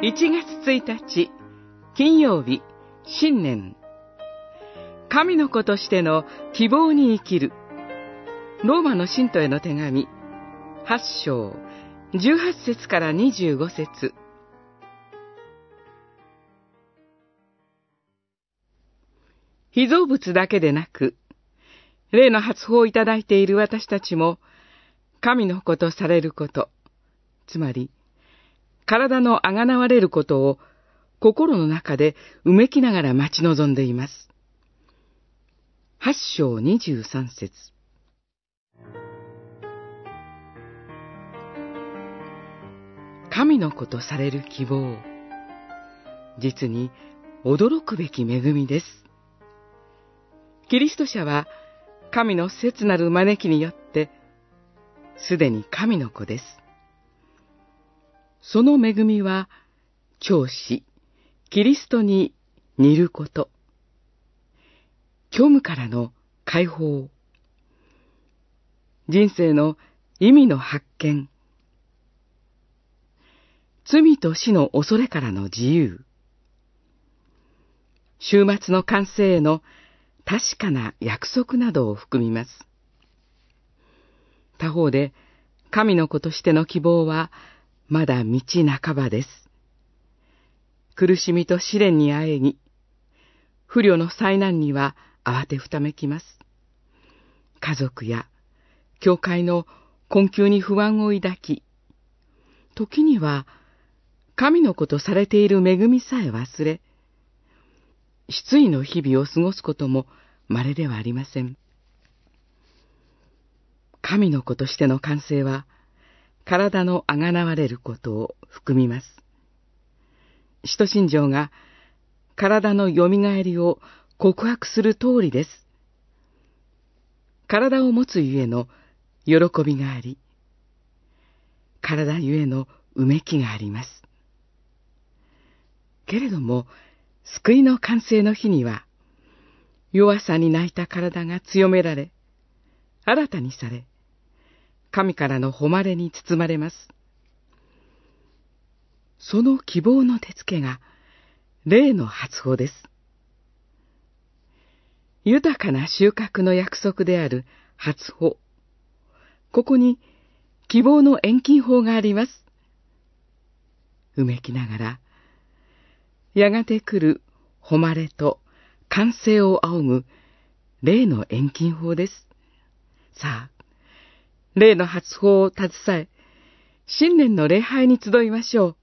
1月1日、金曜日、新年。神の子としての希望に生きる。ローマの信徒への手紙、8章、18節から25節被造物だけでなく、霊の発報をいただいている私たちも、神の子とされること、つまり、体のあがなわれることを心の中でうめきながら待ち望んでいます。八章二十三節神の子とされる希望。実に驚くべき恵みです。キリスト者は神の切なる招きによって、すでに神の子です。その恵みは、教師、キリストに似ること。虚無からの解放。人生の意味の発見。罪と死の恐れからの自由。終末の完成への確かな約束などを含みます。他方で、神の子としての希望は、まだ道半ばです。苦しみと試練にあえぎ、不慮の災難には慌てふためきます。家族や教会の困窮に不安を抱き、時には神の子とされている恵みさえ忘れ、失意の日々を過ごすことも稀ではありません。神の子としての完成は、体のあがなわれることを含みます。使徒信条が体の蘇りを告白する通りです。体を持つゆえの喜びがあり、体ゆえのうめきがあります。けれども、救いの完成の日には、弱さに泣いた体が強められ、新たにされ、神からの誉れに包まれます。その希望の手付けが、霊の発報です。豊かな収穫の約束である発報。ここに希望の遠近法があります。うめきながら、やがて来る誉れと完成を仰ぐ霊の遠近法です。さあ、霊の発砲を携え、新年の礼拝に集いましょう。